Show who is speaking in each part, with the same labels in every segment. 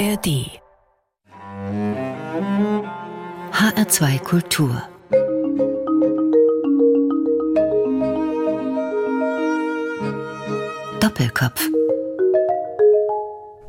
Speaker 1: ARD HR2 Kultur. Doppelkopf.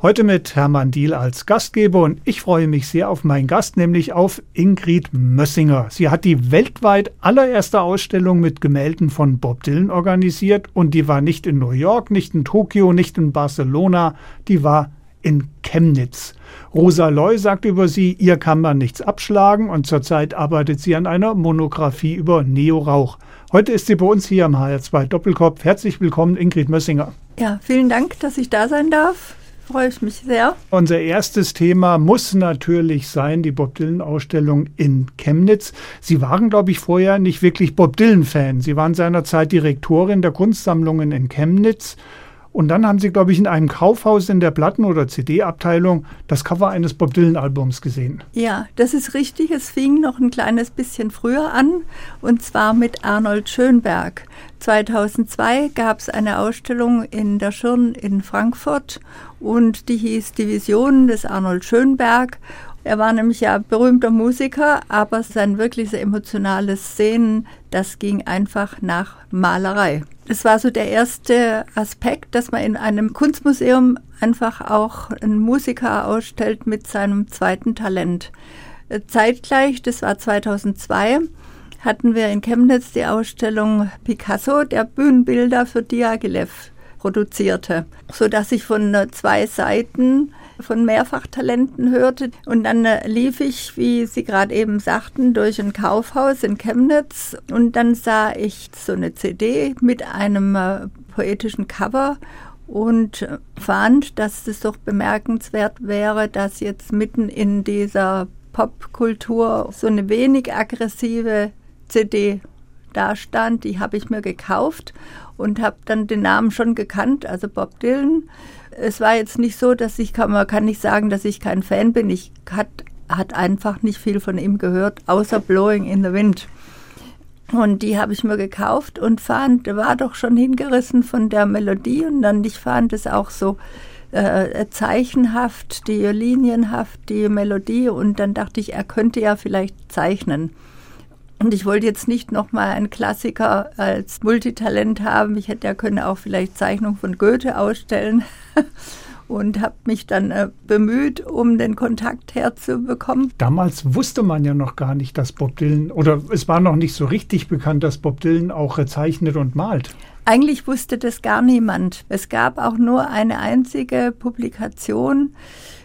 Speaker 2: Heute mit Hermann Diel als Gastgeber und ich freue mich sehr auf meinen Gast, nämlich auf Ingrid Mössinger. Sie hat die weltweit allererste Ausstellung mit Gemälden von Bob Dylan organisiert und die war nicht in New York, nicht in Tokio, nicht in Barcelona, die war in Chemnitz. Rosa Loy sagt über sie, ihr kann man nichts abschlagen und zurzeit arbeitet sie an einer Monographie über Neorauch. Heute ist sie bei uns hier am HR2 Doppelkopf. Herzlich willkommen, Ingrid Mössinger.
Speaker 3: Ja, vielen Dank, dass ich da sein darf freue ich mich sehr.
Speaker 2: Unser erstes Thema muss natürlich sein, die Bob Dylan-Ausstellung in Chemnitz. Sie waren, glaube ich, vorher nicht wirklich Bob Dylan-Fan. Sie waren seinerzeit Direktorin der Kunstsammlungen in Chemnitz und dann haben sie, glaube ich, in einem Kaufhaus in der Platten- oder CD-Abteilung das Cover eines Bob Dylan-Albums gesehen.
Speaker 3: Ja, das ist richtig. Es fing noch ein kleines bisschen früher an und zwar mit Arnold Schönberg. 2002 gab es eine Ausstellung in der Schirn in Frankfurt und die hieß Die Visionen des Arnold Schönberg. Er war nämlich ja berühmter Musiker, aber sein wirklich emotionales Szenen, das ging einfach nach Malerei. Das war so der erste Aspekt, dass man in einem Kunstmuseum einfach auch einen Musiker ausstellt mit seinem zweiten Talent. Äh, zeitgleich, das war 2002, hatten wir in Chemnitz die Ausstellung Picasso, der Bühnenbilder für Diaghilev produzierte, so dass ich von zwei Seiten von Mehrfachtalenten hörte. Und dann äh, lief ich, wie Sie gerade eben sagten, durch ein Kaufhaus in Chemnitz und dann sah ich so eine CD mit einem äh, poetischen Cover und äh, fand, dass es doch bemerkenswert wäre, dass jetzt mitten in dieser Popkultur so eine wenig aggressive CD da stand. Die habe ich mir gekauft und habe dann den Namen schon gekannt, also Bob Dylan es war jetzt nicht so, dass ich, kann, man kann nicht sagen, dass ich kein Fan bin. Ich hat, hat einfach nicht viel von ihm gehört, außer Blowing in the Wind. Und die habe ich mir gekauft und fand, war doch schon hingerissen von der Melodie und dann ich fand es auch so äh, zeichenhaft, die linienhaft, die Melodie und dann dachte ich, er könnte ja vielleicht zeichnen. Und ich wollte jetzt nicht nochmal einen Klassiker als Multitalent haben. Ich hätte ja können auch vielleicht Zeichnung von Goethe ausstellen. und habe mich dann äh, bemüht, um den Kontakt herzubekommen.
Speaker 2: Damals wusste man ja noch gar nicht, dass Bob Dylan, oder es war noch nicht so richtig bekannt, dass Bob Dylan auch zeichnet und malt.
Speaker 3: Eigentlich wusste das gar niemand. Es gab auch nur eine einzige Publikation.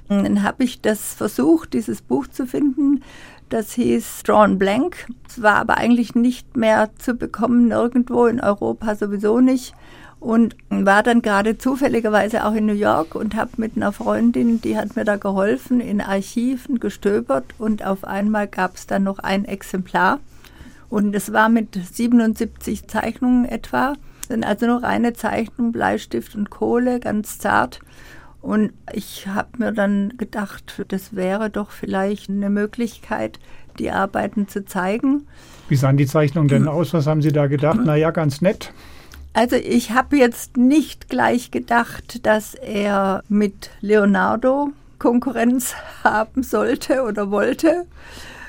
Speaker 3: Dann habe ich das versucht, dieses Buch zu finden. Das hieß Drawn Blank. War aber eigentlich nicht mehr zu bekommen, nirgendwo in Europa sowieso nicht. Und war dann gerade zufälligerweise auch in New York und habe mit einer Freundin, die hat mir da geholfen, in Archiven gestöbert und auf einmal gab es dann noch ein Exemplar. Und es war mit 77 Zeichnungen etwa. Sind also nur reine Zeichnungen, Bleistift und Kohle, ganz zart. Und ich habe mir dann gedacht, das wäre doch vielleicht eine Möglichkeit, die Arbeiten zu zeigen.
Speaker 2: Wie sahen die Zeichnungen denn aus? Was haben Sie da gedacht? Naja, ganz nett.
Speaker 3: Also ich habe jetzt nicht gleich gedacht, dass er mit Leonardo Konkurrenz haben sollte oder wollte.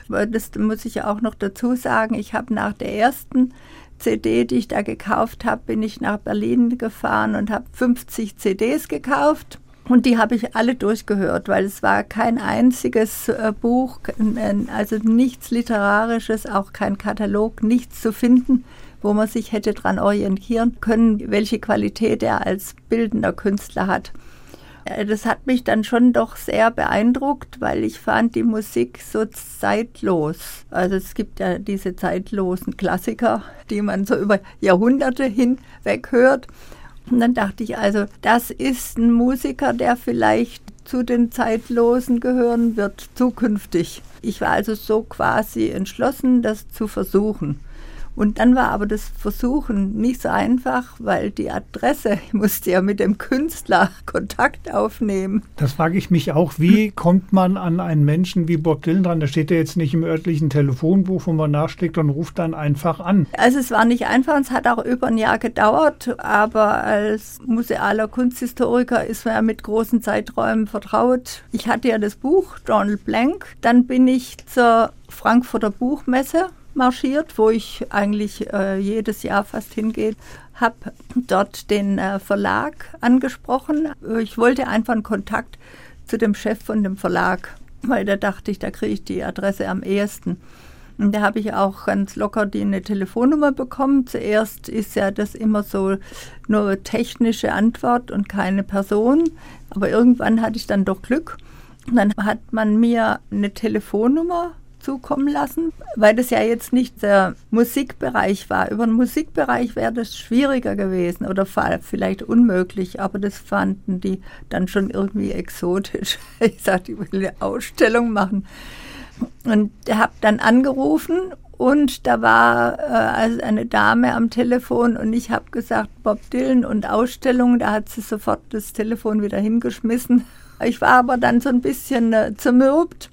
Speaker 3: Das muss ich auch noch dazu sagen. Ich habe nach der ersten CD, die ich da gekauft habe, bin ich nach Berlin gefahren und habe 50 CDs gekauft. Und die habe ich alle durchgehört, weil es war kein einziges äh, Buch, also nichts Literarisches, auch kein Katalog, nichts zu finden, wo man sich hätte daran orientieren können, welche Qualität er als bildender Künstler hat. Äh, das hat mich dann schon doch sehr beeindruckt, weil ich fand die Musik so zeitlos. Also es gibt ja diese zeitlosen Klassiker, die man so über Jahrhunderte hinweg hört. Und dann dachte ich also, das ist ein Musiker, der vielleicht zu den Zeitlosen gehören wird, zukünftig. Ich war also so quasi entschlossen, das zu versuchen. Und dann war aber das Versuchen nicht so einfach, weil die Adresse, ich musste ja mit dem Künstler Kontakt aufnehmen.
Speaker 2: Das frage ich mich auch, wie kommt man an einen Menschen wie Bob Dylan dran? Da steht er jetzt nicht im örtlichen Telefonbuch, wo man nachschlägt und ruft dann einfach an.
Speaker 3: Also es war nicht einfach, es hat auch über ein Jahr gedauert, aber als musealer Kunsthistoriker ist man ja mit großen Zeiträumen vertraut. Ich hatte ja das Buch Donald Blank, dann bin ich zur Frankfurter Buchmesse marschiert, wo ich eigentlich äh, jedes Jahr fast hingehe, habe dort den äh, Verlag angesprochen. Ich wollte einfach einen Kontakt zu dem Chef von dem Verlag, weil da dachte ich, da kriege ich die Adresse am ehesten. Und da habe ich auch ganz locker die eine Telefonnummer bekommen. Zuerst ist ja das immer so nur technische Antwort und keine Person. Aber irgendwann hatte ich dann doch Glück. Und dann hat man mir eine Telefonnummer zukommen lassen, weil das ja jetzt nicht der Musikbereich war. Über den Musikbereich wäre das schwieriger gewesen oder vielleicht unmöglich, aber das fanden die dann schon irgendwie exotisch. Ich sagte, ich will eine Ausstellung machen. Und habe dann angerufen und da war äh, also eine Dame am Telefon und ich habe gesagt, Bob Dylan und Ausstellung, da hat sie sofort das Telefon wieder hingeschmissen. Ich war aber dann so ein bisschen äh, zermürbt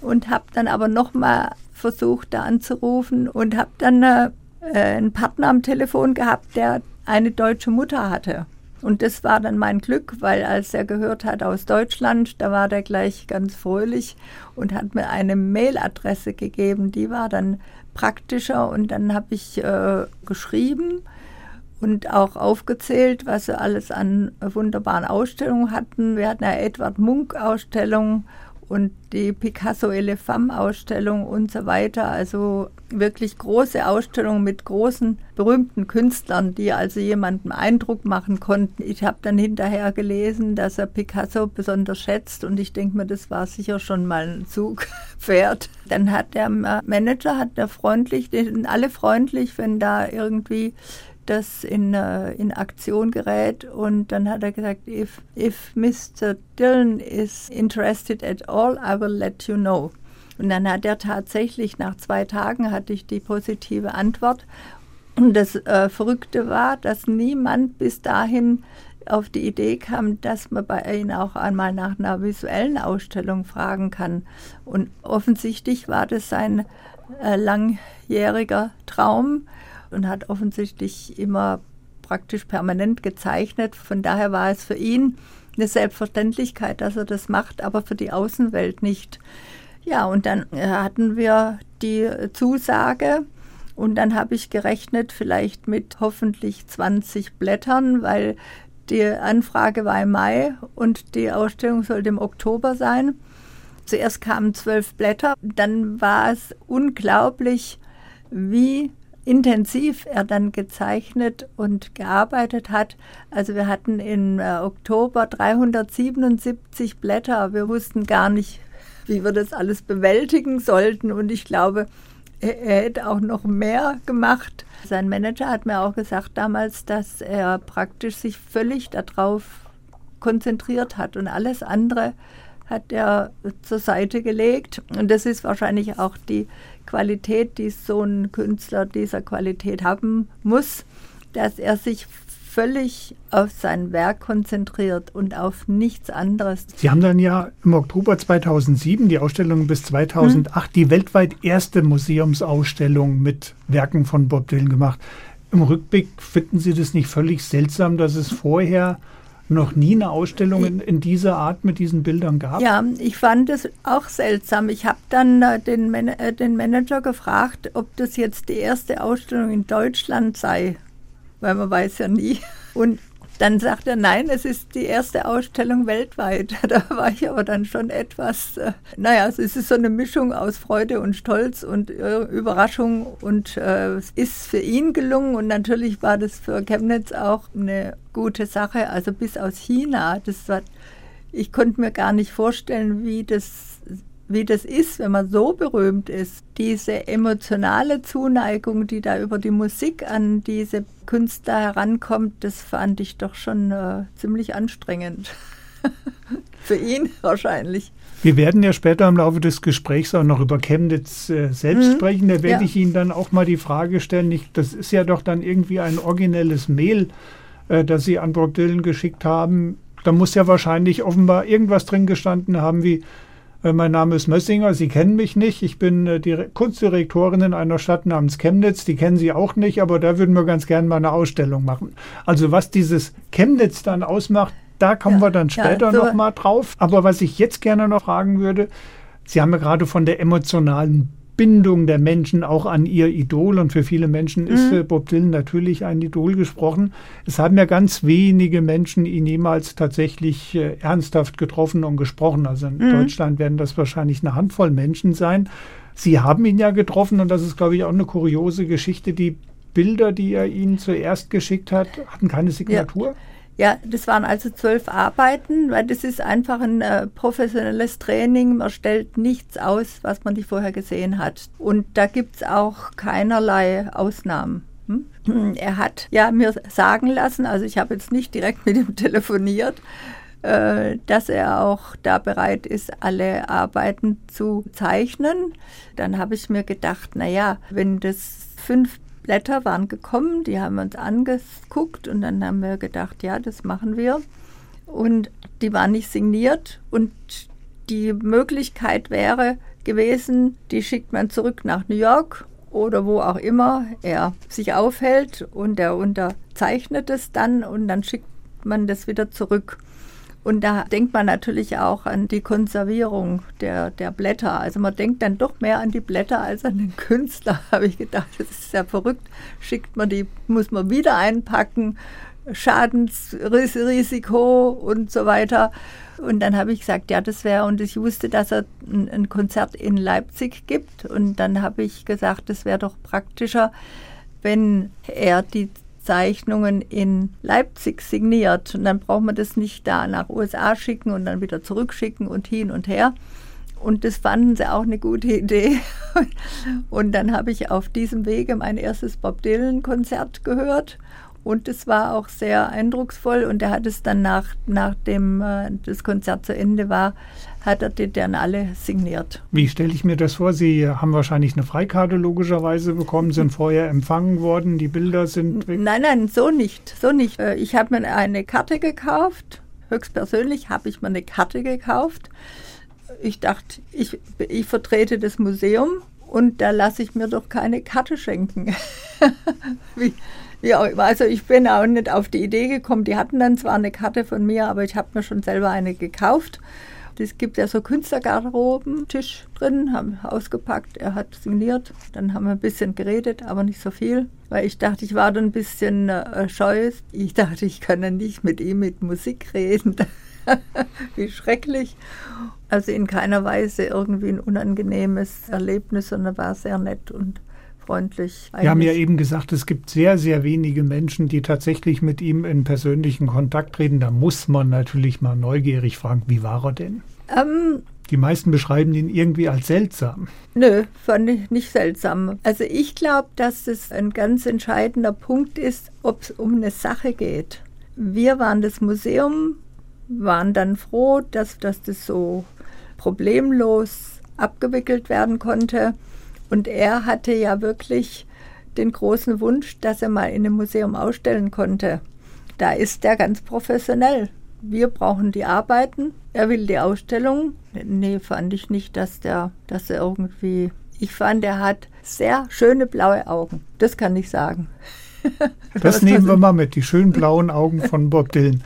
Speaker 3: und habe dann aber nochmal versucht, da anzurufen und habe dann äh, einen Partner am Telefon gehabt, der eine deutsche Mutter hatte. Und das war dann mein Glück, weil als er gehört hat aus Deutschland, da war der gleich ganz fröhlich und hat mir eine Mailadresse gegeben, die war dann praktischer und dann habe ich äh, geschrieben und auch aufgezählt, was sie alles an wunderbaren Ausstellungen hatten. Wir hatten eine Edward Munk Ausstellung und die Picasso Elefant Ausstellung und so weiter. Also wirklich große Ausstellungen mit großen berühmten Künstlern, die also jemandem Eindruck machen konnten. Ich habe dann hinterher gelesen, dass er Picasso besonders schätzt und ich denke mir, das war sicher schon mal ein Zugpferd. Dann hat der Manager, hat der freundlich, sind alle freundlich, wenn da irgendwie das in, uh, in Aktion gerät. Und dann hat er gesagt, if, if Mr. Dillon is interested at all, I will let you know. Und dann hat er tatsächlich, nach zwei Tagen hatte ich die positive Antwort. Und das äh, Verrückte war, dass niemand bis dahin auf die Idee kam, dass man bei ihnen auch einmal nach einer visuellen Ausstellung fragen kann. Und offensichtlich war das sein äh, langjähriger Traum, und hat offensichtlich immer praktisch permanent gezeichnet. Von daher war es für ihn eine Selbstverständlichkeit, dass er das macht, aber für die Außenwelt nicht. Ja, und dann äh, hatten wir die Zusage und dann habe ich gerechnet, vielleicht mit hoffentlich 20 Blättern, weil die Anfrage war im Mai und die Ausstellung sollte im Oktober sein. Zuerst kamen zwölf Blätter, dann war es unglaublich, wie intensiv er dann gezeichnet und gearbeitet hat. Also wir hatten im äh, Oktober 377 Blätter. Wir wussten gar nicht, wie wir das alles bewältigen sollten. Und ich glaube, er, er hätte auch noch mehr gemacht. Sein Manager hat mir auch gesagt damals, dass er praktisch sich völlig darauf konzentriert hat und alles andere hat er zur Seite gelegt. Und das ist wahrscheinlich auch die Qualität, die so ein Künstler dieser Qualität haben muss, dass er sich völlig auf sein Werk konzentriert und auf nichts anderes.
Speaker 2: Sie haben dann ja im Oktober 2007 die Ausstellung bis 2008 hm. die weltweit erste Museumsausstellung mit Werken von Bob Dylan gemacht. Im Rückblick finden Sie das nicht völlig seltsam, dass es vorher noch nie eine Ausstellung in, in, dieser Art mit diesen Bildern gab?
Speaker 3: Ja, ich fand es auch seltsam. Ich habe dann äh, den, Man äh, den Manager gefragt, ob das jetzt die erste Ausstellung in Deutschland sei, weil man weiß ja nie. Und dann sagt er, nein, es ist die erste Ausstellung weltweit. Da war ich aber dann schon etwas, äh, naja, es ist so eine Mischung aus Freude und Stolz und äh, Überraschung und äh, es ist für ihn gelungen und natürlich war das für Chemnitz auch eine gute Sache. Also bis aus China, das war, ich konnte mir gar nicht vorstellen, wie das wie das ist, wenn man so berühmt ist. Diese emotionale Zuneigung, die da über die Musik an diese Künstler herankommt, das fand ich doch schon äh, ziemlich anstrengend. Für ihn wahrscheinlich.
Speaker 2: Wir werden ja später im Laufe des Gesprächs auch noch über Chemnitz äh, selbst mhm. sprechen. Da werde ja. ich Ihnen dann auch mal die Frage stellen. Ich, das ist ja doch dann irgendwie ein originelles Mail, äh, das Sie an Bob Dylan geschickt haben. Da muss ja wahrscheinlich offenbar irgendwas drin gestanden haben wie mein Name ist Mössinger, Sie kennen mich nicht. Ich bin äh, die Kunstdirektorin in einer Stadt namens Chemnitz. Die kennen Sie auch nicht, aber da würden wir ganz gerne mal eine Ausstellung machen. Also was dieses Chemnitz dann ausmacht, da kommen ja, wir dann später ja, so noch mal drauf. Aber was ich jetzt gerne noch fragen würde, Sie haben ja gerade von der emotionalen Bindung der Menschen auch an ihr Idol. Und für viele Menschen ist mhm. Bob Dylan natürlich ein Idol gesprochen. Es haben ja ganz wenige Menschen ihn jemals tatsächlich äh, ernsthaft getroffen und gesprochen. Also in mhm. Deutschland werden das wahrscheinlich eine Handvoll Menschen sein. Sie haben ihn ja getroffen und das ist, glaube ich, auch eine kuriose Geschichte. Die Bilder, die er Ihnen zuerst geschickt hat, hatten keine Signatur.
Speaker 3: Ja. Ja, das waren also zwölf Arbeiten, weil das ist einfach ein äh, professionelles Training. Man stellt nichts aus, was man nicht vorher gesehen hat. Und da gibt es auch keinerlei Ausnahmen. Hm? Er hat ja mir sagen lassen, also ich habe jetzt nicht direkt mit ihm telefoniert, äh, dass er auch da bereit ist, alle Arbeiten zu zeichnen. Dann habe ich mir gedacht, naja, wenn das fünf Blätter waren gekommen, die haben wir uns angeguckt und dann haben wir gedacht, ja, das machen wir. Und die waren nicht signiert und die Möglichkeit wäre gewesen, die schickt man zurück nach New York oder wo auch immer er sich aufhält und er unterzeichnet es dann und dann schickt man das wieder zurück. Und da denkt man natürlich auch an die Konservierung der, der Blätter. Also man denkt dann doch mehr an die Blätter als an den Künstler, habe ich gedacht. Das ist ja verrückt. Schickt man die, muss man wieder einpacken, Schadensrisiko und so weiter. Und dann habe ich gesagt, ja, das wäre, und ich wusste, dass er ein, ein Konzert in Leipzig gibt. Und dann habe ich gesagt, das wäre doch praktischer, wenn er die Zeichnungen in Leipzig signiert. Und dann braucht man das nicht da nach USA schicken und dann wieder zurückschicken und hin und her. Und das fanden sie auch eine gute Idee. Und dann habe ich auf diesem Wege mein erstes Bob Dylan-Konzert gehört. Und es war auch sehr eindrucksvoll. Und er hat es dann nach, nachdem äh, das Konzert zu Ende war, hat er die dann alle signiert.
Speaker 2: Wie stelle ich mir das vor? Sie haben wahrscheinlich eine Freikarte logischerweise bekommen, sind vorher empfangen worden, die Bilder sind
Speaker 3: weg? Nein, nein, so nicht, so nicht. Äh, ich habe mir eine Karte gekauft, höchstpersönlich habe ich mir eine Karte gekauft. Ich dachte, ich, ich vertrete das Museum und da lasse ich mir doch keine Karte schenken. Wie, ja, also ich bin auch nicht auf die Idee gekommen. Die hatten dann zwar eine Karte von mir, aber ich habe mir schon selber eine gekauft. Es gibt ja so Künstlergarderoben, Tisch drin, haben ausgepackt, er hat signiert. Dann haben wir ein bisschen geredet, aber nicht so viel, weil ich dachte, ich war dann ein bisschen äh, scheu. Ich dachte, ich kann ja nicht mit ihm mit Musik reden. Wie schrecklich. Also in keiner Weise irgendwie ein unangenehmes Erlebnis, sondern war sehr nett und freundlich.
Speaker 2: Wir haben ja eben gesagt, es gibt sehr, sehr wenige Menschen, die tatsächlich mit ihm in persönlichen Kontakt treten. Da muss man natürlich mal neugierig fragen, wie war er denn? Ähm, die meisten beschreiben ihn irgendwie als seltsam.
Speaker 3: Nö, fand ich nicht seltsam. Also ich glaube, dass es ein ganz entscheidender Punkt ist, ob es um eine Sache geht. Wir waren das Museum, waren dann froh, dass, dass das so problemlos abgewickelt werden konnte. Und er hatte ja wirklich den großen Wunsch, dass er mal in einem Museum ausstellen konnte. Da ist er ganz professionell. Wir brauchen die Arbeiten. Er will die Ausstellung. Nee, fand ich nicht, dass der, dass er irgendwie. Ich fand, er hat sehr schöne blaue Augen. Das kann ich sagen.
Speaker 2: Das nehmen wir mal mit, die schönen blauen Augen von Bob Dylan.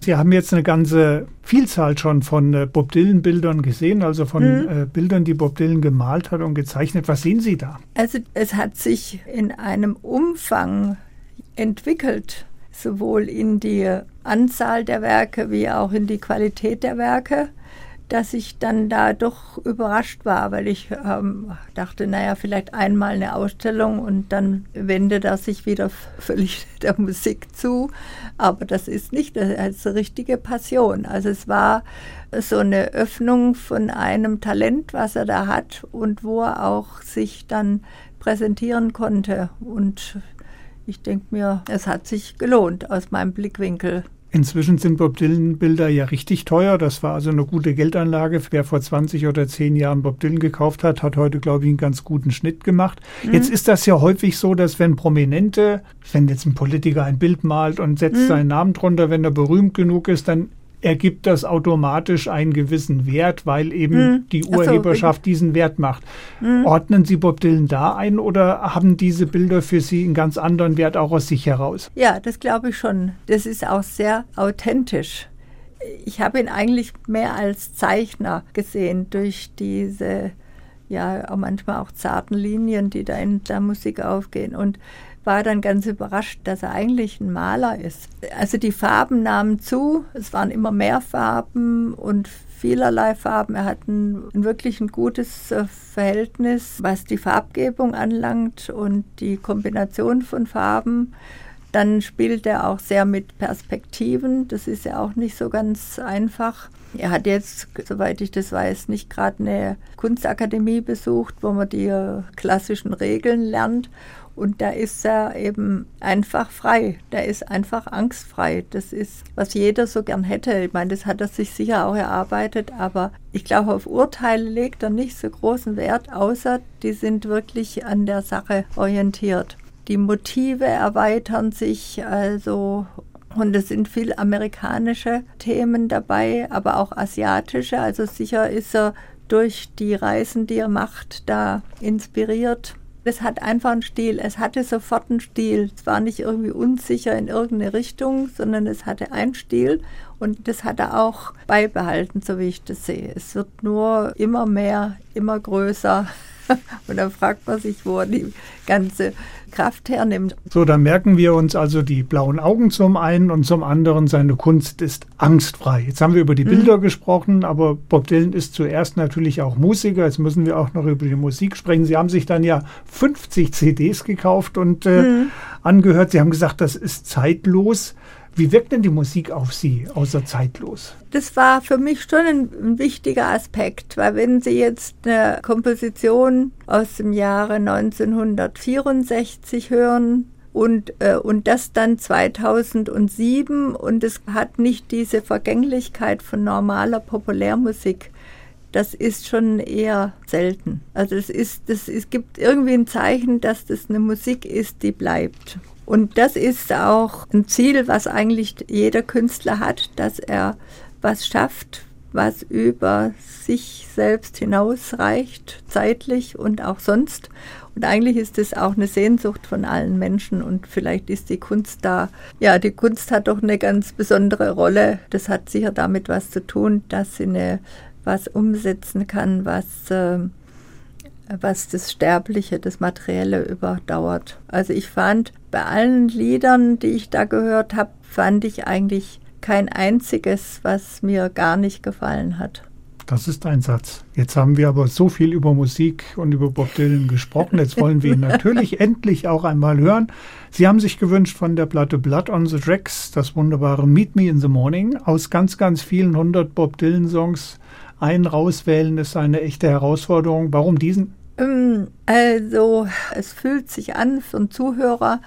Speaker 2: Sie haben jetzt eine ganze Vielzahl schon von äh, Bob Dylan-Bildern gesehen, also von äh, Bildern, die Bob Dylan gemalt hat und gezeichnet. Was sehen Sie da?
Speaker 3: Also es hat sich in einem Umfang entwickelt, sowohl in die Anzahl der Werke wie auch in die Qualität der Werke dass ich dann da doch überrascht war, weil ich ähm, dachte, naja, vielleicht einmal eine Ausstellung und dann wendet er sich wieder völlig der Musik zu. Aber das ist nicht, das ist eine richtige Passion. Also es war so eine Öffnung von einem Talent, was er da hat und wo er auch sich dann präsentieren konnte. Und ich denke mir, es hat sich gelohnt aus meinem Blickwinkel.
Speaker 2: Inzwischen sind Bob Dylan-Bilder ja richtig teuer. Das war also eine gute Geldanlage. Wer vor 20 oder 10 Jahren Bob Dylan gekauft hat, hat heute, glaube ich, einen ganz guten Schnitt gemacht. Mhm. Jetzt ist das ja häufig so, dass wenn Prominente, wenn jetzt ein Politiker ein Bild malt und setzt mhm. seinen Namen drunter, wenn er berühmt genug ist, dann ergibt das automatisch einen gewissen Wert, weil eben hm. die Urheberschaft so. diesen Wert macht. Hm. Ordnen Sie Bob Dylan da ein oder haben diese Bilder für Sie einen ganz anderen Wert auch aus sich heraus?
Speaker 3: Ja, das glaube ich schon. Das ist auch sehr authentisch. Ich habe ihn eigentlich mehr als Zeichner gesehen durch diese, ja, auch manchmal auch zarten Linien, die da in der Musik aufgehen. Und war dann ganz überrascht, dass er eigentlich ein Maler ist. Also die Farben nahmen zu, es waren immer mehr Farben und vielerlei Farben. Er hat ein, wirklich ein gutes äh, Verhältnis, was die Farbgebung anlangt und die Kombination von Farben. Dann spielt er auch sehr mit Perspektiven. Das ist ja auch nicht so ganz einfach. Er hat jetzt, soweit ich das weiß, nicht gerade eine Kunstakademie besucht, wo man die äh, klassischen Regeln lernt. Und da ist er eben einfach frei. Der ist einfach angstfrei. Das ist, was jeder so gern hätte. Ich meine, das hat er sich sicher auch erarbeitet, aber ich glaube, auf Urteile legt er nicht so großen Wert, außer die sind wirklich an der Sache orientiert. Die Motive erweitern sich also und es sind viel amerikanische Themen dabei, aber auch asiatische. Also sicher ist er durch die Reisen, die er macht, da inspiriert es hat einfach einen Stil. Es hatte sofort einen Stil. Es war nicht irgendwie unsicher in irgendeine Richtung, sondern es hatte einen Stil und das hat er auch beibehalten, so wie ich das sehe. Es wird nur immer mehr, immer größer. Und dann fragt man sich, wo er die ganze Kraft hernimmt.
Speaker 2: So, dann merken wir uns also die blauen Augen zum einen und zum anderen, seine Kunst ist angstfrei. Jetzt haben wir über die Bilder mhm. gesprochen, aber Bob Dylan ist zuerst natürlich auch Musiker. Jetzt müssen wir auch noch über die Musik sprechen. Sie haben sich dann ja 50 CDs gekauft und äh, mhm. angehört. Sie haben gesagt, das ist zeitlos. Wie wirkt denn die Musik auf Sie, außer zeitlos?
Speaker 3: Das war für mich schon ein, wichtiger Aspekt, weil wenn Sie jetzt eine Komposition aus dem Jahre 1964 hören, und, äh, und das dann 2007 und es hat nicht diese Vergänglichkeit von normaler Populärmusik. Das ist schon eher selten. Also es ist, das, es gibt irgendwie ein Zeichen, dass das eine Musik ist, die bleibt. Und das ist auch ein Ziel, was eigentlich jeder Künstler hat, dass er was schafft, was über sich selbst hinausreicht, zeitlich und auch sonst. Und eigentlich ist es auch eine Sehnsucht von allen Menschen und vielleicht ist die Kunst da. Ja, die Kunst hat doch eine ganz besondere Rolle. Das hat sicher damit was zu tun, dass sie eine, was umsetzen kann, was äh, was das Sterbliche, das Materielle überdauert. Also ich fand bei allen Liedern, die ich da gehört habe, fand ich eigentlich kein einziges, was mir gar nicht gefallen hat.
Speaker 2: Das ist ein Satz. Jetzt haben wir aber so viel über Musik und über Bob Dylan gesprochen. Jetzt wollen wir ihn natürlich endlich auch einmal hören. Sie haben sich gewünscht von der Platte Blood on the Tracks das wunderbare Meet Me in the Morning aus ganz, ganz vielen hundert Bob Dylan Songs. Einen rauswählen ist eine echte Herausforderung. Warum diesen?
Speaker 3: Ähm, also es fühlt sich an für einen Zuhörer,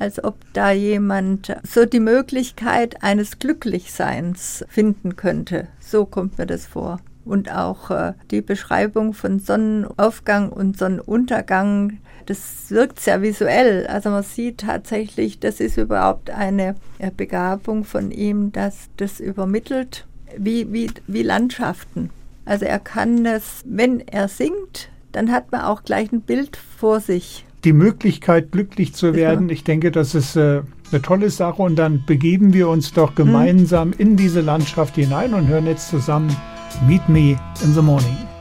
Speaker 3: als ob da jemand so die Möglichkeit eines Glücklichseins finden könnte. So kommt mir das vor. Und auch äh, die Beschreibung von Sonnenaufgang und Sonnenuntergang, das wirkt sehr visuell. Also man sieht tatsächlich, das ist überhaupt eine Begabung von ihm, dass das übermittelt, wie, wie, wie Landschaften. Also er kann es, wenn er singt, dann hat man auch gleich ein Bild vor sich.
Speaker 2: Die Möglichkeit, glücklich zu werden, ich denke, das ist äh, eine tolle Sache. Und dann begeben wir uns doch gemeinsam hm. in diese Landschaft hinein und hören jetzt zusammen Meet Me in the Morning.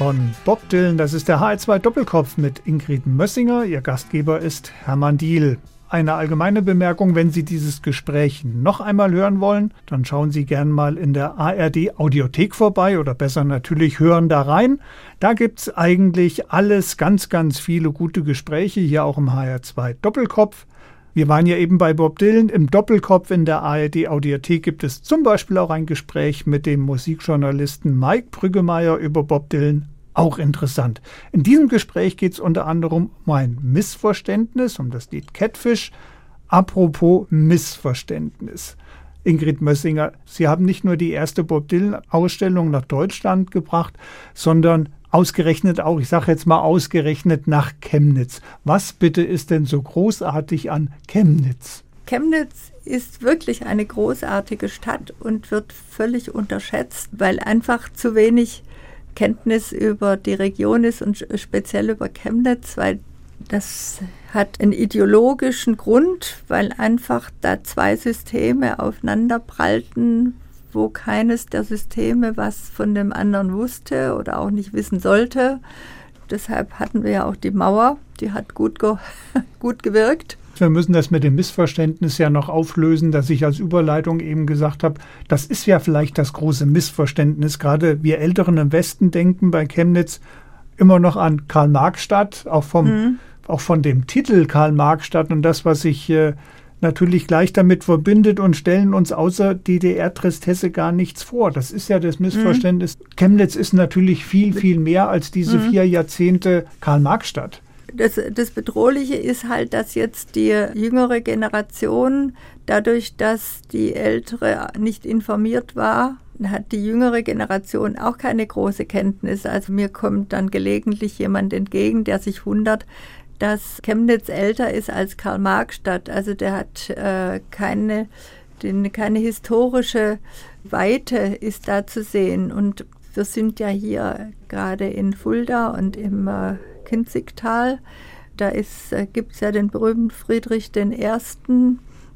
Speaker 2: Von Bob Dylan. Das ist der H2 Doppelkopf mit Ingrid Mössinger. Ihr Gastgeber ist Hermann Diel. Eine allgemeine Bemerkung, wenn Sie dieses Gespräch noch einmal hören wollen, dann schauen Sie gern mal in der ARD Audiothek vorbei oder besser natürlich hören da rein. Da gibt es eigentlich alles, ganz, ganz viele gute Gespräche, hier auch im HR2 Doppelkopf. Wir waren ja eben bei Bob Dylan. Im Doppelkopf in der ARD Audiothek gibt es zum Beispiel auch ein Gespräch mit dem Musikjournalisten Mike Brüggemeier über Bob Dylan. Auch interessant. In diesem Gespräch geht es unter anderem um ein Missverständnis, um das Lied Catfish. Apropos Missverständnis. Ingrid Mössinger, Sie haben nicht nur die erste Bob Dylan-Ausstellung nach Deutschland gebracht, sondern Ausgerechnet auch, ich sage jetzt mal ausgerechnet nach Chemnitz. Was bitte ist denn so großartig an Chemnitz?
Speaker 3: Chemnitz ist wirklich eine großartige Stadt und wird völlig unterschätzt, weil einfach zu wenig Kenntnis über die Region ist und speziell über Chemnitz, weil das hat einen ideologischen Grund, weil einfach da zwei Systeme aufeinander prallten, wo keines der Systeme was von dem anderen wusste oder auch nicht wissen sollte. Deshalb hatten wir ja auch die Mauer, die hat gut, ge gut gewirkt.
Speaker 2: Wir müssen das mit dem Missverständnis ja noch auflösen, dass ich als Überleitung eben gesagt habe, das ist ja vielleicht das große Missverständnis. Gerade wir Älteren im Westen denken bei Chemnitz immer noch an Karl-Marx-Stadt, auch, mhm. auch von dem Titel Karl-Marx-Stadt und das, was sich äh, natürlich gleich damit verbindet und stellen uns außer DDR-Tristesse gar nichts vor. Das ist ja das Missverständnis. Mhm. Chemnitz ist natürlich viel, viel mehr als diese mhm. vier Jahrzehnte Karl-Marx-Stadt.
Speaker 3: Das, das Bedrohliche ist halt, dass jetzt die jüngere Generation, dadurch, dass die ältere nicht informiert war, hat die jüngere Generation auch keine große Kenntnis. Also mir kommt dann gelegentlich jemand entgegen, der sich wundert, dass Chemnitz älter ist als Karl-Marx-Stadt. Also der hat äh, keine, den, keine historische Weite ist da zu sehen. Und wir sind ja hier gerade in Fulda und im äh, Kinzigtal. Da äh, gibt es ja den berühmten Friedrich I.,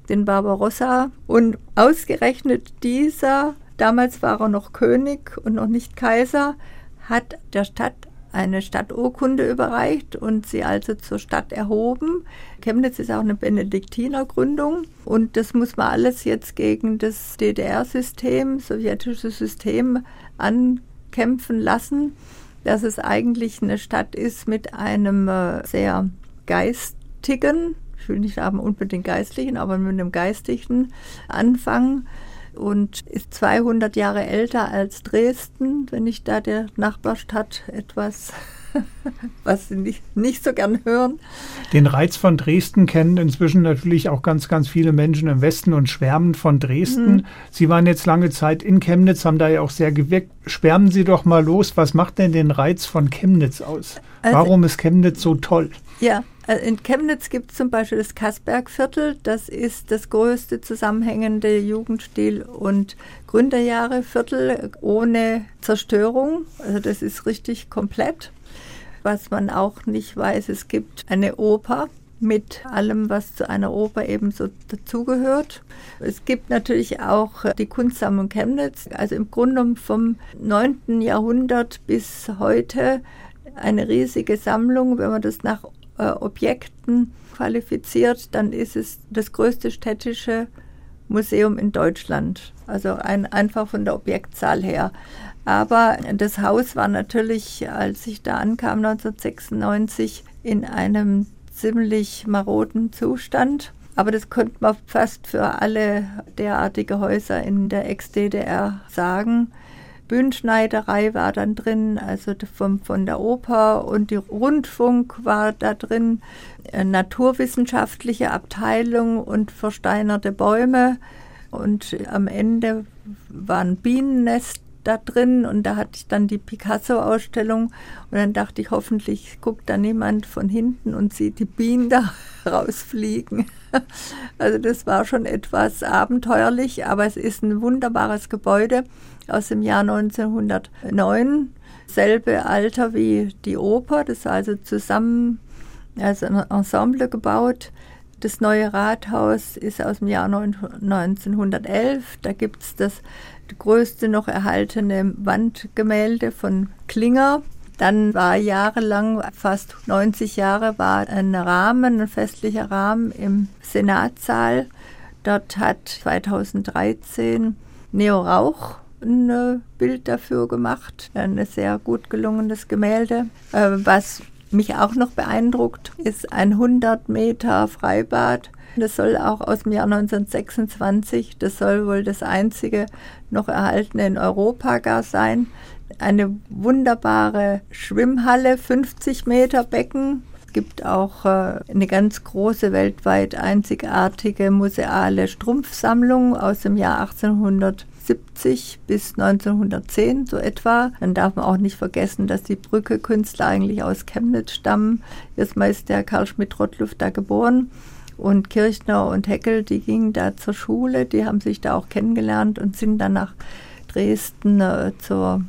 Speaker 3: den Barbarossa. Und ausgerechnet dieser, damals war er noch König und noch nicht Kaiser, hat der Stadt eine Stadturkunde überreicht und sie also zur Stadt erhoben. Chemnitz ist auch eine Benediktinergründung und das muss man alles jetzt gegen das DDR-System, sowjetische System ankämpfen lassen, dass es eigentlich eine Stadt ist mit einem äh, sehr geistigen, ich will nicht sagen unbedingt geistlichen, aber mit einem geistigen Anfang und ist 200 Jahre älter als Dresden, wenn ich da der Nachbarstadt etwas was sie nicht, nicht so gern hören.
Speaker 2: Den Reiz von Dresden kennen inzwischen natürlich auch ganz, ganz viele Menschen im Westen und schwärmen von Dresden. Mhm. Sie waren jetzt lange Zeit in Chemnitz, haben da ja auch sehr gewirkt. Schwärmen Sie doch mal los, was macht denn den Reiz von Chemnitz aus? Also, Warum ist Chemnitz so toll?
Speaker 3: Ja, äh, in Chemnitz gibt es zum Beispiel das Kassbergviertel. Das ist das größte zusammenhängende Jugendstil- und Gründerjahreviertel ohne Zerstörung. Also das ist richtig komplett. Was man auch nicht weiß, es gibt eine Oper mit allem, was zu einer Oper eben so dazugehört. Es gibt natürlich auch die Kunstsammlung Chemnitz, also im Grunde vom 9. Jahrhundert bis heute eine riesige Sammlung. Wenn man das nach äh, Objekten qualifiziert, dann ist es das größte städtische Museum in Deutschland. Also ein, einfach von der Objektzahl her. Aber das Haus war natürlich, als ich da ankam 1996, in einem ziemlich maroden Zustand. Aber das konnte man fast für alle derartige Häuser in der Ex-DDR sagen. Bühnenschneiderei war dann drin, also vom, von der Oper und die Rundfunk war da drin, äh, naturwissenschaftliche Abteilung und versteinerte Bäume. Und am Ende war ein Bienennest da drin und da hatte ich dann die Picasso-Ausstellung und dann dachte ich, hoffentlich guckt da niemand von hinten und sieht die Bienen da rausfliegen. Also das war schon etwas abenteuerlich, aber es ist ein wunderbares Gebäude aus dem Jahr 1909. Selbe Alter wie die Oper, das war also zusammen als ein Ensemble gebaut. Das neue Rathaus ist aus dem Jahr 1911. Da gibt es das größte noch erhaltene Wandgemälde von Klinger. Dann war jahrelang, fast 90 Jahre, war ein Rahmen, ein festlicher Rahmen im Senatssaal. Dort hat 2013 Neo Rauch ein äh, Bild dafür gemacht. Ein sehr gut gelungenes Gemälde. Äh, was mich auch noch beeindruckt, ist ein 100 Meter Freibad. Das soll auch aus dem Jahr 1926, das soll wohl das einzige noch erhaltene in Europa gar sein. Eine wunderbare Schwimmhalle, 50 Meter Becken, Es gibt auch äh, eine ganz große, weltweit einzigartige museale Strumpfsammlung aus dem Jahr 1800. 1970 bis 1910 so etwa. Dann darf man auch nicht vergessen, dass die Brücke-Künstler eigentlich aus Chemnitz stammen. Erstmal ist der Karl Schmidt-Rottluff da geboren. Und Kirchner und Heckel, die gingen da zur Schule, die haben sich da auch kennengelernt und sind dann nach Dresden äh, zur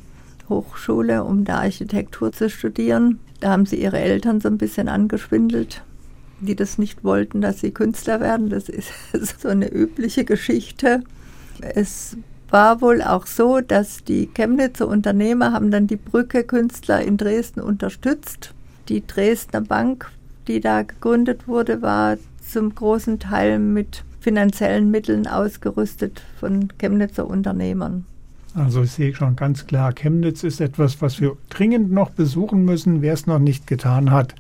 Speaker 3: Hochschule, um da Architektur zu studieren. Da haben sie ihre Eltern so ein bisschen angeschwindelt, die das nicht wollten, dass sie Künstler werden. Das ist so eine übliche Geschichte. Es war wohl auch so, dass die Chemnitzer Unternehmer haben dann die Brücke Künstler in Dresden unterstützt. Die Dresdner Bank, die da gegründet wurde, war zum großen Teil mit finanziellen Mitteln ausgerüstet von Chemnitzer Unternehmern.
Speaker 2: Also ich sehe schon ganz klar, Chemnitz ist etwas, was wir dringend noch besuchen müssen, wer es noch nicht getan hat.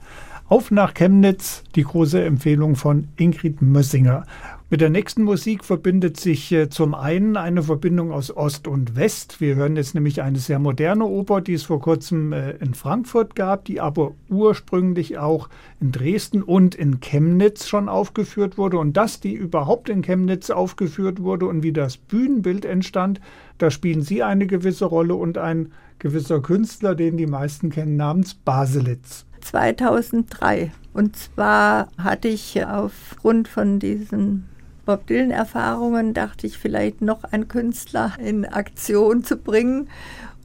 Speaker 2: Auf nach Chemnitz, die große Empfehlung von Ingrid Mössinger. Mit der nächsten Musik verbindet sich äh, zum einen eine Verbindung aus Ost und West. Wir hören jetzt nämlich eine sehr moderne Oper, die es vor kurzem äh, in Frankfurt gab, die aber ursprünglich auch in Dresden und in Chemnitz schon aufgeführt wurde. Und dass die überhaupt in Chemnitz aufgeführt wurde und wie das Bühnenbild entstand, da spielen Sie eine gewisse Rolle und ein gewisser Künstler, den die meisten kennen, namens Baselitz.
Speaker 3: 2003. Und zwar hatte ich aufgrund von diesen Bob Dylan-Erfahrungen dachte ich vielleicht noch einen Künstler in Aktion zu bringen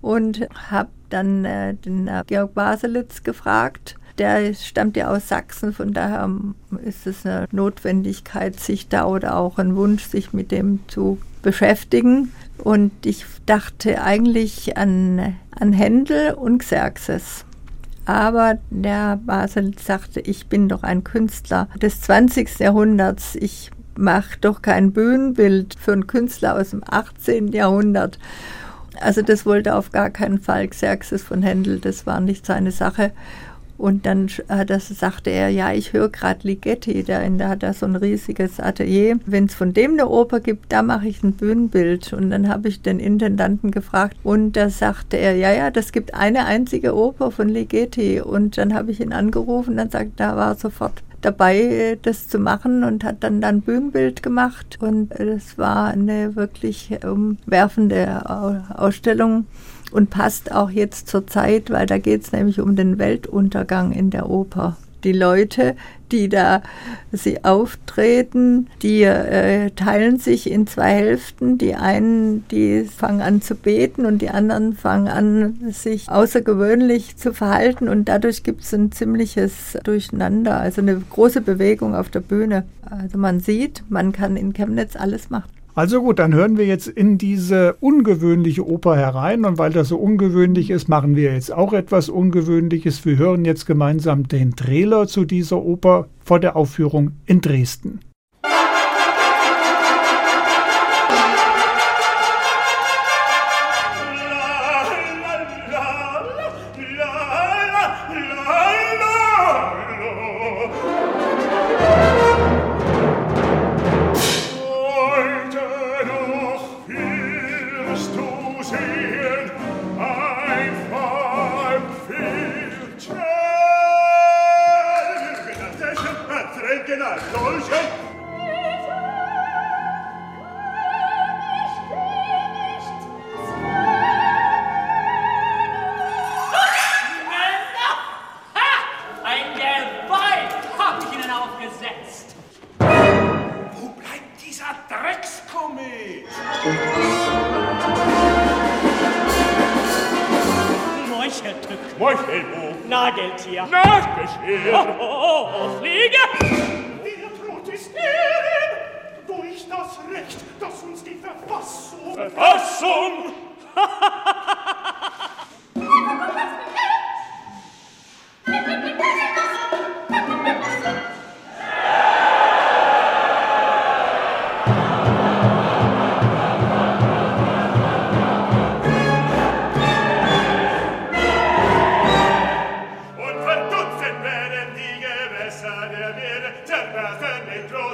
Speaker 3: und habe dann äh, den äh, Georg Baselitz gefragt. Der stammt ja aus Sachsen, von daher ist es eine Notwendigkeit, sich da oder auch ein Wunsch, sich mit dem zu beschäftigen. Und ich dachte eigentlich an, an Händel und Xerxes. Aber der Baselitz sagte, ich bin doch ein Künstler des 20. Jahrhunderts. Ich mach doch kein Bühnenbild für einen Künstler aus dem 18. Jahrhundert. Also das wollte auf gar keinen Fall Xerxes von Händel, das war nicht seine Sache. Und dann das sagte er, ja, ich höre gerade Ligeti, der hat da so ein riesiges Atelier. Wenn es von dem eine Oper gibt, da mache ich ein Bühnenbild. Und dann habe ich den Intendanten gefragt und da sagte er, ja, ja, das gibt eine einzige Oper von Ligeti. Und dann habe ich ihn angerufen, dann sagt, da war sofort dabei, das zu machen und hat dann ein Bühnenbild gemacht. Und es war eine wirklich umwerfende Ausstellung und passt auch jetzt zur Zeit, weil da geht es nämlich um den Weltuntergang in der Oper die Leute, die da sie auftreten, die äh, teilen sich in zwei Hälften. Die einen, die fangen an zu beten und die anderen fangen an, sich außergewöhnlich zu verhalten und dadurch gibt es ein ziemliches Durcheinander, also eine große Bewegung auf der Bühne. Also man sieht, man kann in Chemnitz alles machen.
Speaker 2: Also gut, dann hören wir jetzt in diese ungewöhnliche Oper herein und weil das so ungewöhnlich ist, machen wir jetzt auch etwas Ungewöhnliches. Wir hören jetzt gemeinsam den Trailer zu dieser Oper vor der Aufführung in Dresden.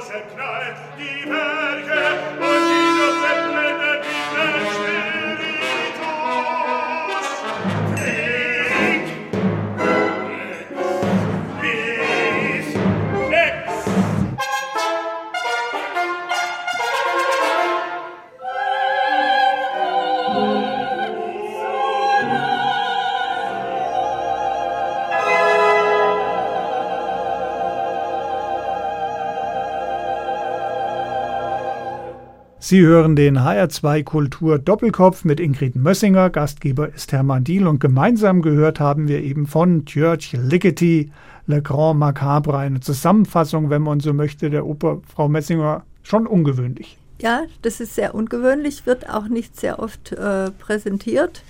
Speaker 2: cercare di me Sie hören den HR2 Kultur Doppelkopf mit Ingrid Mössinger. Gastgeber ist Hermann Diel und gemeinsam gehört haben wir eben von George Ligeti Le Grand Macabre eine Zusammenfassung, wenn man so möchte, der Oper Frau Messinger. Schon ungewöhnlich.
Speaker 3: Ja, das ist sehr ungewöhnlich, wird auch nicht sehr oft äh, präsentiert.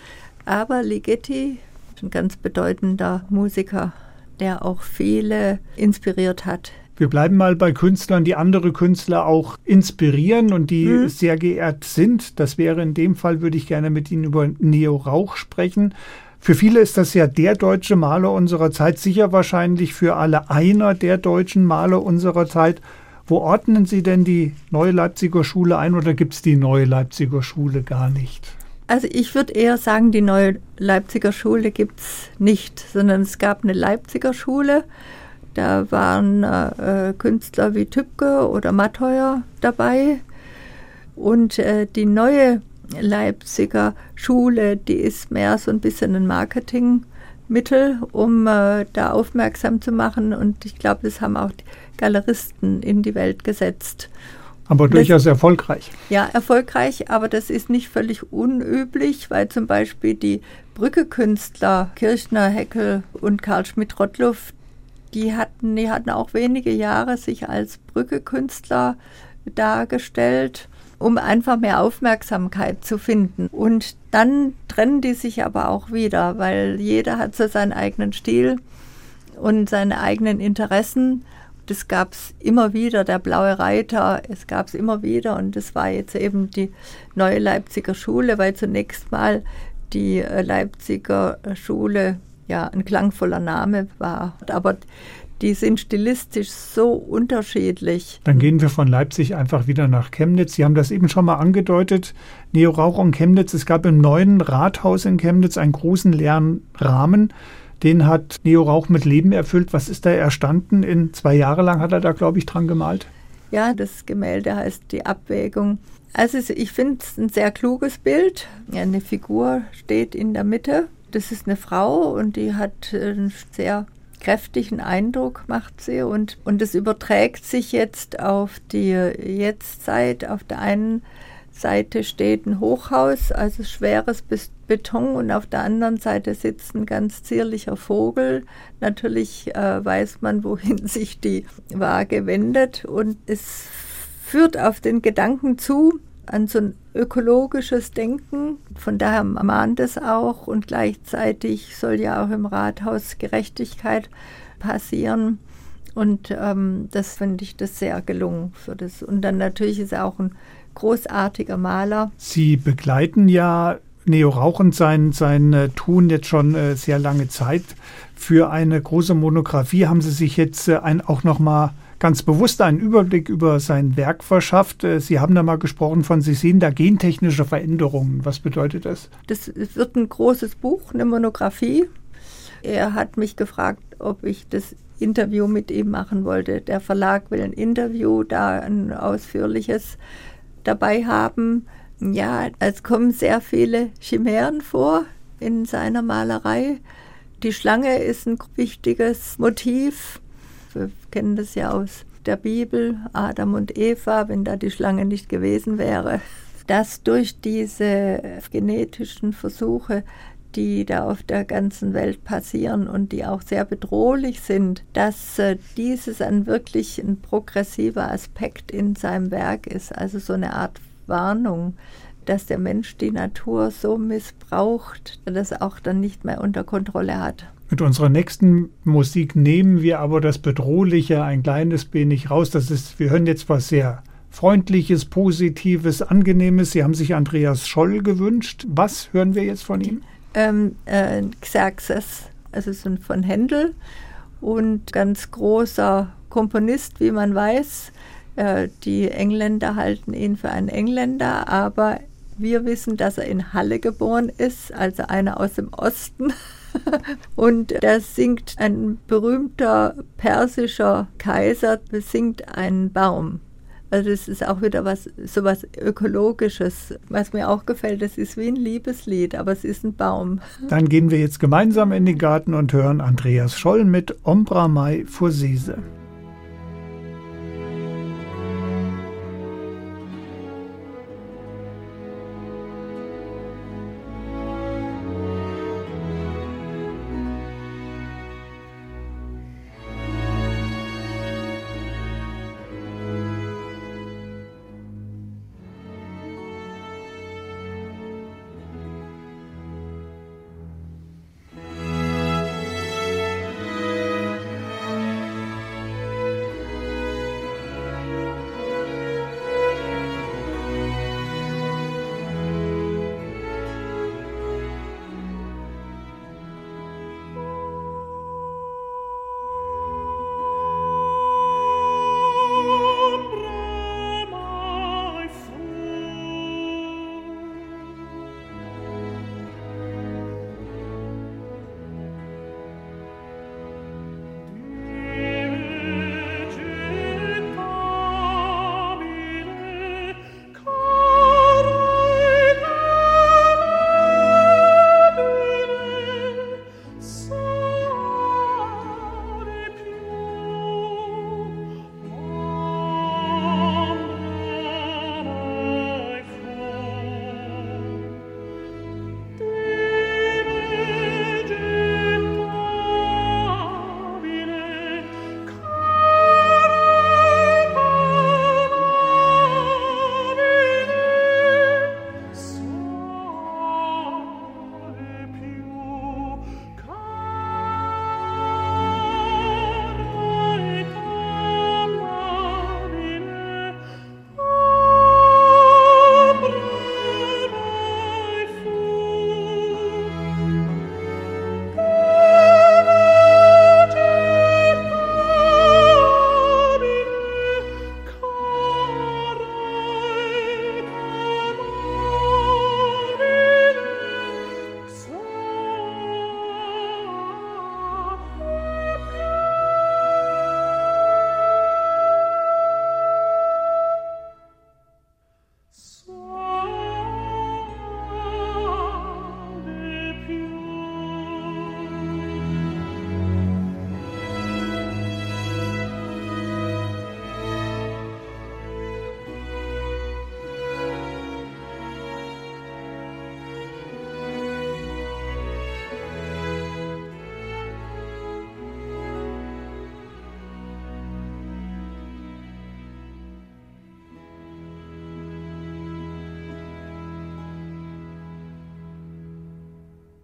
Speaker 3: Aber Ligeti ein ganz bedeutender Musiker, der auch viele inspiriert hat
Speaker 2: wir bleiben mal bei Künstlern, die andere Künstler auch inspirieren und die mhm. sehr geehrt sind. Das wäre in dem Fall, würde ich gerne mit Ihnen über Neo Rauch sprechen. Für viele ist das ja der deutsche Maler unserer Zeit, sicher wahrscheinlich für alle einer der deutschen Maler unserer Zeit. Wo ordnen Sie denn die Neue Leipziger Schule ein oder gibt es die Neue Leipziger Schule gar nicht?
Speaker 3: Also ich würde eher sagen, die Neue Leipziger Schule gibt es nicht, sondern es gab eine Leipziger Schule. Da waren äh, Künstler wie Tübke oder Matteuer dabei. Und äh, die neue Leipziger Schule, die ist mehr so ein bisschen ein Marketingmittel, um äh, da aufmerksam zu machen. Und ich glaube, das haben auch die Galeristen in die Welt gesetzt.
Speaker 2: Aber durchaus das, erfolgreich.
Speaker 3: Ja, erfolgreich, aber das ist nicht völlig unüblich, weil zum Beispiel die Brückekünstler Kirchner, Heckel und Karl Schmidt-Rottluff, die hatten, die hatten auch wenige Jahre sich als Brückekünstler dargestellt um einfach mehr Aufmerksamkeit zu finden. Und dann trennen die sich aber auch wieder, weil jeder hat so seinen eigenen Stil und seine eigenen Interessen. Das gab es immer wieder, der blaue Reiter, es gab es immer wieder und das war jetzt eben die neue Leipziger Schule, weil zunächst mal die äh, Leipziger Schule ja ein klangvoller Name war. Aber die sind stilistisch so unterschiedlich.
Speaker 2: Dann gehen wir von Leipzig einfach wieder nach Chemnitz. Sie haben das eben schon mal angedeutet. Neo Rauch und Chemnitz. Es gab im neuen Rathaus in Chemnitz einen großen leeren Rahmen. Den hat Neo Rauch mit Leben erfüllt. Was ist da erstanden? In zwei Jahre lang hat er da, glaube ich, dran gemalt.
Speaker 3: Ja, das Gemälde heißt Die Abwägung. Also ich finde es ein sehr kluges Bild. Eine Figur steht in der Mitte. Das ist eine Frau und die hat einen sehr kräftigen Eindruck macht sie und, und es überträgt sich jetzt auf die Jetztzeit. Auf der einen Seite steht ein Hochhaus, also schweres Beton und auf der anderen Seite sitzt ein ganz zierlicher Vogel. Natürlich äh, weiß man, wohin sich die Waage wendet und es führt auf den Gedanken zu, an so ein ökologisches Denken. Von daher mahnt es auch und gleichzeitig soll ja auch im Rathaus Gerechtigkeit passieren. Und ähm, das finde ich das sehr gelungen für das. Und dann natürlich ist er auch ein großartiger Maler.
Speaker 2: Sie begleiten ja Neo Rauch und sein, sein äh, Tun jetzt schon äh, sehr lange Zeit. Für eine große Monographie haben Sie sich jetzt äh, ein, auch noch mal ganz bewusst einen Überblick über sein Werk verschafft. Äh, Sie haben da mal gesprochen von, Sie sehen da gentechnische Veränderungen. Was bedeutet das?
Speaker 3: Das wird ein großes Buch, eine Monographie. Er hat mich gefragt, ob ich das Interview mit ihm machen wollte. Der Verlag will ein Interview, da ein ausführliches dabei haben. Ja, es kommen sehr viele Chimären vor in seiner Malerei. Die Schlange ist ein wichtiges Motiv kennen das ja aus der Bibel, Adam und Eva, wenn da die Schlange nicht gewesen wäre, dass durch diese genetischen Versuche, die da auf der ganzen Welt passieren und die auch sehr bedrohlich sind, dass äh, dieses ein wirklich ein progressiver Aspekt in seinem Werk ist, also so eine Art Warnung, dass der Mensch die Natur so missbraucht, dass er auch dann nicht mehr unter Kontrolle hat.
Speaker 2: Mit unserer nächsten Musik nehmen wir aber das Bedrohliche ein kleines wenig raus. Das ist, wir hören jetzt was sehr Freundliches, Positives, Angenehmes. Sie haben sich Andreas Scholl gewünscht. Was hören wir jetzt von ihm?
Speaker 3: Ähm, äh, Xerxes, also von Händel und ganz großer Komponist, wie man weiß. Äh, die Engländer halten ihn für einen Engländer, aber wir wissen, dass er in Halle geboren ist, also einer aus dem Osten. Und da singt ein berühmter persischer Kaiser, besingt einen Baum. Also das ist auch wieder was, so was Ökologisches. Was mir auch gefällt, das ist wie ein Liebeslied, aber es ist ein Baum.
Speaker 2: Dann gehen wir jetzt gemeinsam in den Garten und hören Andreas Scholl mit Ombra Mai Fursese.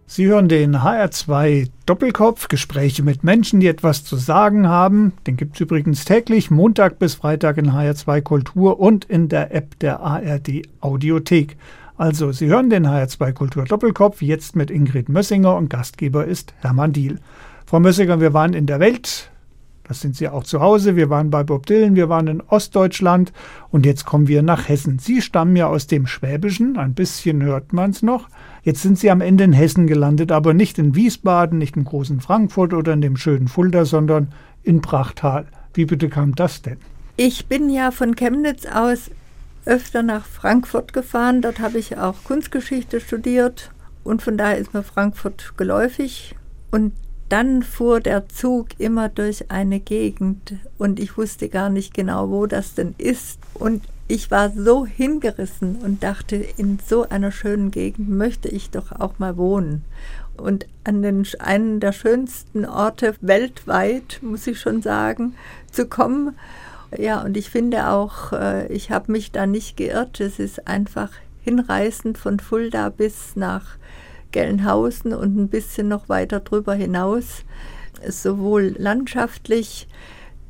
Speaker 2: Sie hören den HR2 Doppelkopf, Gespräche mit Menschen, die etwas zu sagen haben. Den gibt es übrigens täglich, Montag bis Freitag in HR2 Kultur und in der App der ARD Audiothek. Also, Sie hören den HR2 Kultur Doppelkopf jetzt mit Ingrid Mössinger und Gastgeber ist Hermann Diel. Frau Mössinger, wir waren in der Welt, das sind Sie auch zu Hause. Wir waren bei Bob Dylan, wir waren in Ostdeutschland und jetzt kommen wir nach Hessen. Sie stammen ja aus dem Schwäbischen, ein bisschen hört man es noch. Jetzt sind Sie am Ende in Hessen gelandet, aber nicht in Wiesbaden, nicht im großen Frankfurt oder in dem schönen Fulda, sondern in Brachtal. Wie bitte kam das denn?
Speaker 3: Ich bin ja von Chemnitz aus öfter nach Frankfurt gefahren. Dort habe ich auch Kunstgeschichte studiert und von daher ist mir Frankfurt geläufig. Und dann fuhr der Zug immer durch eine Gegend und ich wusste gar nicht genau, wo das denn ist. Und ich war so hingerissen und dachte, in so einer schönen Gegend möchte ich doch auch mal wohnen. Und an den, einen der schönsten Orte weltweit, muss ich schon sagen, zu kommen. Ja, und ich finde auch, äh, ich habe mich da nicht geirrt. Es ist einfach hinreißend von Fulda bis nach Gelnhausen und ein bisschen noch weiter drüber hinaus, sowohl landschaftlich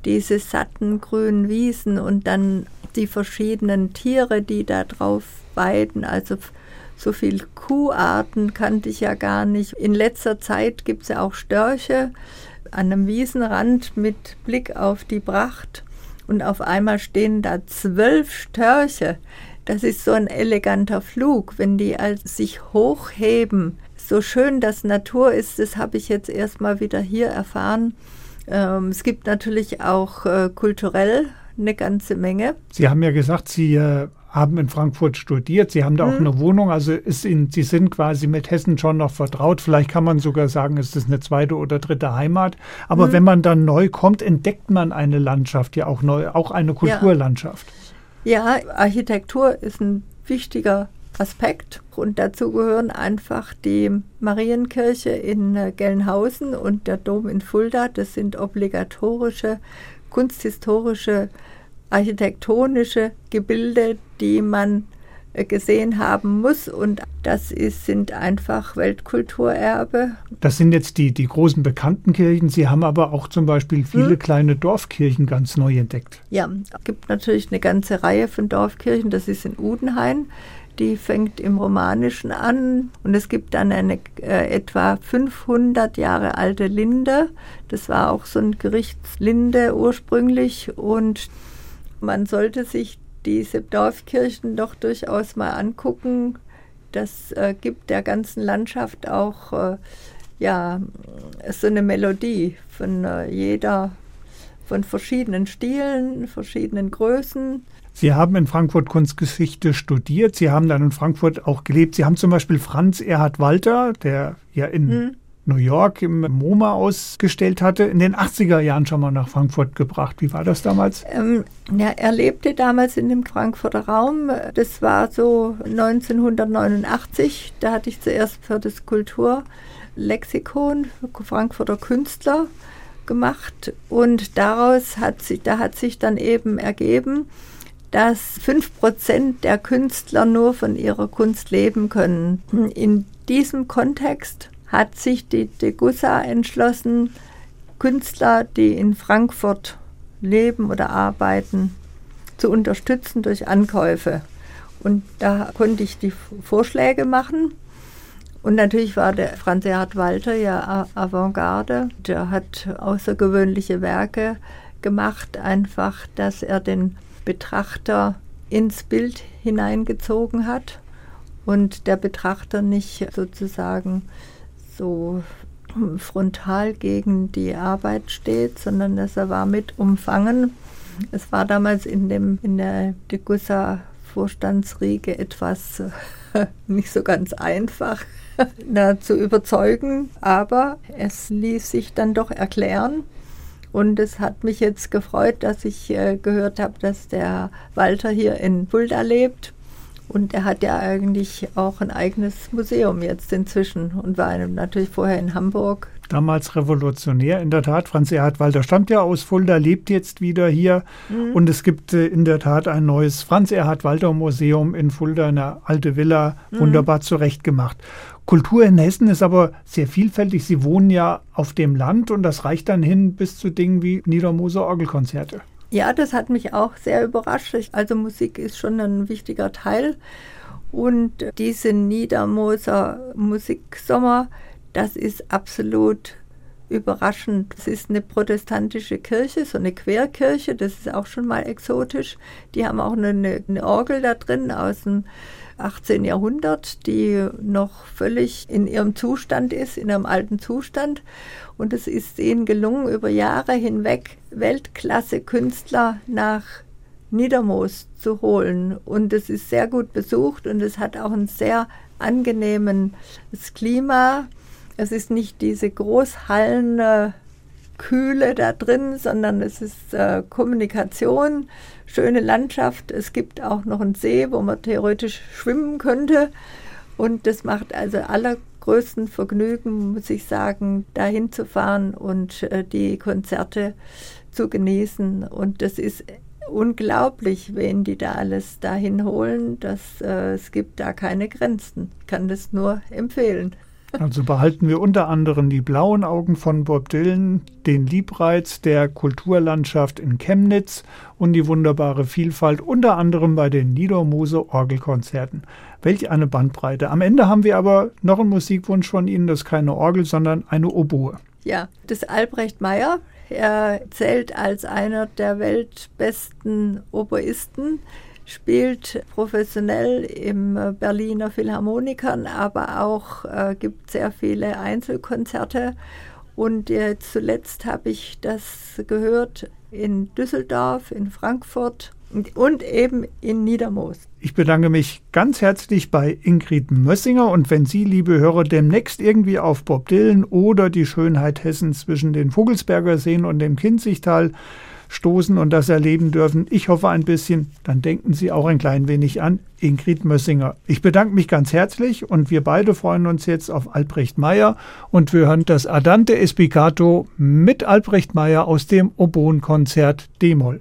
Speaker 3: diese satten grünen Wiesen und dann die verschiedenen Tiere, die da drauf weiden, also so viel Kuharten kannte ich ja gar nicht. In letzter Zeit gibt es ja auch Störche an einem Wiesenrand mit Blick auf die Pracht und auf einmal stehen da zwölf Störche das ist so ein eleganter Flug, wenn die als sich hochheben. So schön das Natur ist, das habe ich jetzt erstmal wieder hier erfahren. Ähm, es gibt natürlich auch äh, kulturell eine ganze Menge.
Speaker 2: Sie haben ja gesagt, Sie äh, haben in Frankfurt studiert, Sie haben da auch mhm. eine Wohnung, also ist Ihnen, Sie sind quasi mit Hessen schon noch vertraut. Vielleicht kann man sogar sagen, es ist eine zweite oder dritte Heimat. Aber mhm. wenn man dann neu kommt, entdeckt man eine Landschaft ja auch neu, auch eine Kulturlandschaft. Ja.
Speaker 3: Ja, Architektur ist ein wichtiger Aspekt und dazu gehören einfach die Marienkirche in äh, Gelnhausen und der Dom in Fulda. Das sind obligatorische kunsthistorische, architektonische Gebilde, die man gesehen haben muss. Und das ist, sind einfach Weltkulturerbe.
Speaker 2: Das sind jetzt die, die großen bekannten Kirchen. Sie haben aber auch zum Beispiel viele hm. kleine Dorfkirchen ganz neu entdeckt.
Speaker 3: Ja, es gibt natürlich eine ganze Reihe von Dorfkirchen. Das ist in Udenhain. Die fängt im Romanischen an und es gibt dann eine äh, etwa 500 Jahre alte Linde. Das war auch so ein Gerichtslinde ursprünglich und man sollte sich diese Dorfkirchen doch durchaus mal angucken. Das äh, gibt der ganzen Landschaft auch äh, ja, so eine Melodie von äh, jeder, von verschiedenen Stilen, verschiedenen Größen.
Speaker 2: Sie haben in Frankfurt Kunstgeschichte studiert, Sie haben dann in Frankfurt auch gelebt. Sie haben zum Beispiel Franz Erhard Walter, der ja in hm. New York im MoMA ausgestellt hatte, in den 80er Jahren schon mal nach Frankfurt gebracht. Wie war das damals? Ähm,
Speaker 3: ja, er lebte damals in dem Frankfurter Raum. Das war so 1989. Da hatte ich zuerst für das Kulturlexikon Frankfurter Künstler gemacht und daraus hat sich, da hat sich dann eben ergeben, dass 5% der Künstler nur von ihrer Kunst leben können. In diesem Kontext hat sich die Degussa entschlossen, Künstler, die in Frankfurt leben oder arbeiten, zu unterstützen durch Ankäufe. Und da konnte ich die Vorschläge machen. Und natürlich war der Franz Erhard Walter ja Avantgarde. Der hat außergewöhnliche Werke gemacht, einfach, dass er den Betrachter ins Bild hineingezogen hat und der Betrachter nicht sozusagen so frontal gegen die Arbeit steht, sondern dass er war mit umfangen. Es war damals in, dem, in der Degussa Vorstandsriege etwas äh, nicht so ganz einfach da zu überzeugen, aber es ließ sich dann doch erklären. Und es hat mich jetzt gefreut, dass ich äh, gehört habe, dass der Walter hier in Fulda lebt Und er hat ja eigentlich auch ein eigenes Museum jetzt inzwischen und war natürlich vorher in Hamburg.
Speaker 2: Damals revolutionär, in der Tat. Franz Erhard Walter stammt ja aus Fulda, lebt jetzt wieder hier. Mhm. Und es gibt äh, in der Tat ein neues Franz Erhard Walter Museum in Fulda, eine alte Villa, mhm. wunderbar zurechtgemacht. Kultur in Hessen ist aber sehr vielfältig. Sie wohnen ja auf dem Land und das reicht dann hin bis zu Dingen wie Niedermoser Orgelkonzerte.
Speaker 3: Ja, das hat mich auch sehr überrascht. Also Musik ist schon ein wichtiger Teil. Und diese Niedermoser Musiksommer, das ist absolut überraschend. Es ist eine protestantische Kirche, so eine Querkirche, das ist auch schon mal exotisch. Die haben auch eine, eine Orgel da drin aus dem 18. Jahrhundert, die noch völlig in ihrem Zustand ist, in einem alten Zustand. Und es ist ihnen gelungen, über Jahre hinweg Weltklasse-Künstler nach Niedermoos zu holen. Und es ist sehr gut besucht und es hat auch ein sehr angenehmes Klima. Es ist nicht diese großhallende Kühle da drin, sondern es ist äh, Kommunikation, schöne Landschaft. Es gibt auch noch einen See, wo man theoretisch schwimmen könnte. Und das macht also allergrößten Vergnügen, muss ich sagen, dahin zu fahren und äh, die Konzerte zu genießen. Und das ist unglaublich, wen die da alles dahin holen. Das, äh, es gibt da keine Grenzen. Ich kann das nur empfehlen.
Speaker 2: Also behalten wir unter anderem die blauen Augen von Bob Dylan, den Liebreiz der Kulturlandschaft in Chemnitz und die wunderbare Vielfalt unter anderem bei den Niedermose Orgelkonzerten. Welch eine Bandbreite. Am Ende haben wir aber noch einen Musikwunsch von Ihnen, das ist keine Orgel, sondern eine Oboe.
Speaker 3: Ja, das Albrecht Meyer. Er zählt als einer der weltbesten Oboisten spielt professionell im äh, Berliner Philharmonikern, aber auch äh, gibt sehr viele Einzelkonzerte. Und äh, zuletzt habe ich das gehört in Düsseldorf, in Frankfurt und eben in Niedermoos.
Speaker 2: Ich bedanke mich ganz herzlich bei Ingrid Mössinger und wenn Sie, liebe Hörer, demnächst irgendwie auf Bob Dylan oder die Schönheit Hessens zwischen den Vogelsberger Seen und dem Kinzigtal stoßen und das erleben dürfen. Ich hoffe ein bisschen, dann denken Sie auch ein klein wenig an Ingrid Mössinger. Ich bedanke mich ganz herzlich und wir beide freuen uns jetzt auf Albrecht Meyer und wir hören das Adante Espicato mit Albrecht Meyer aus dem Oboenkonzert D-Moll.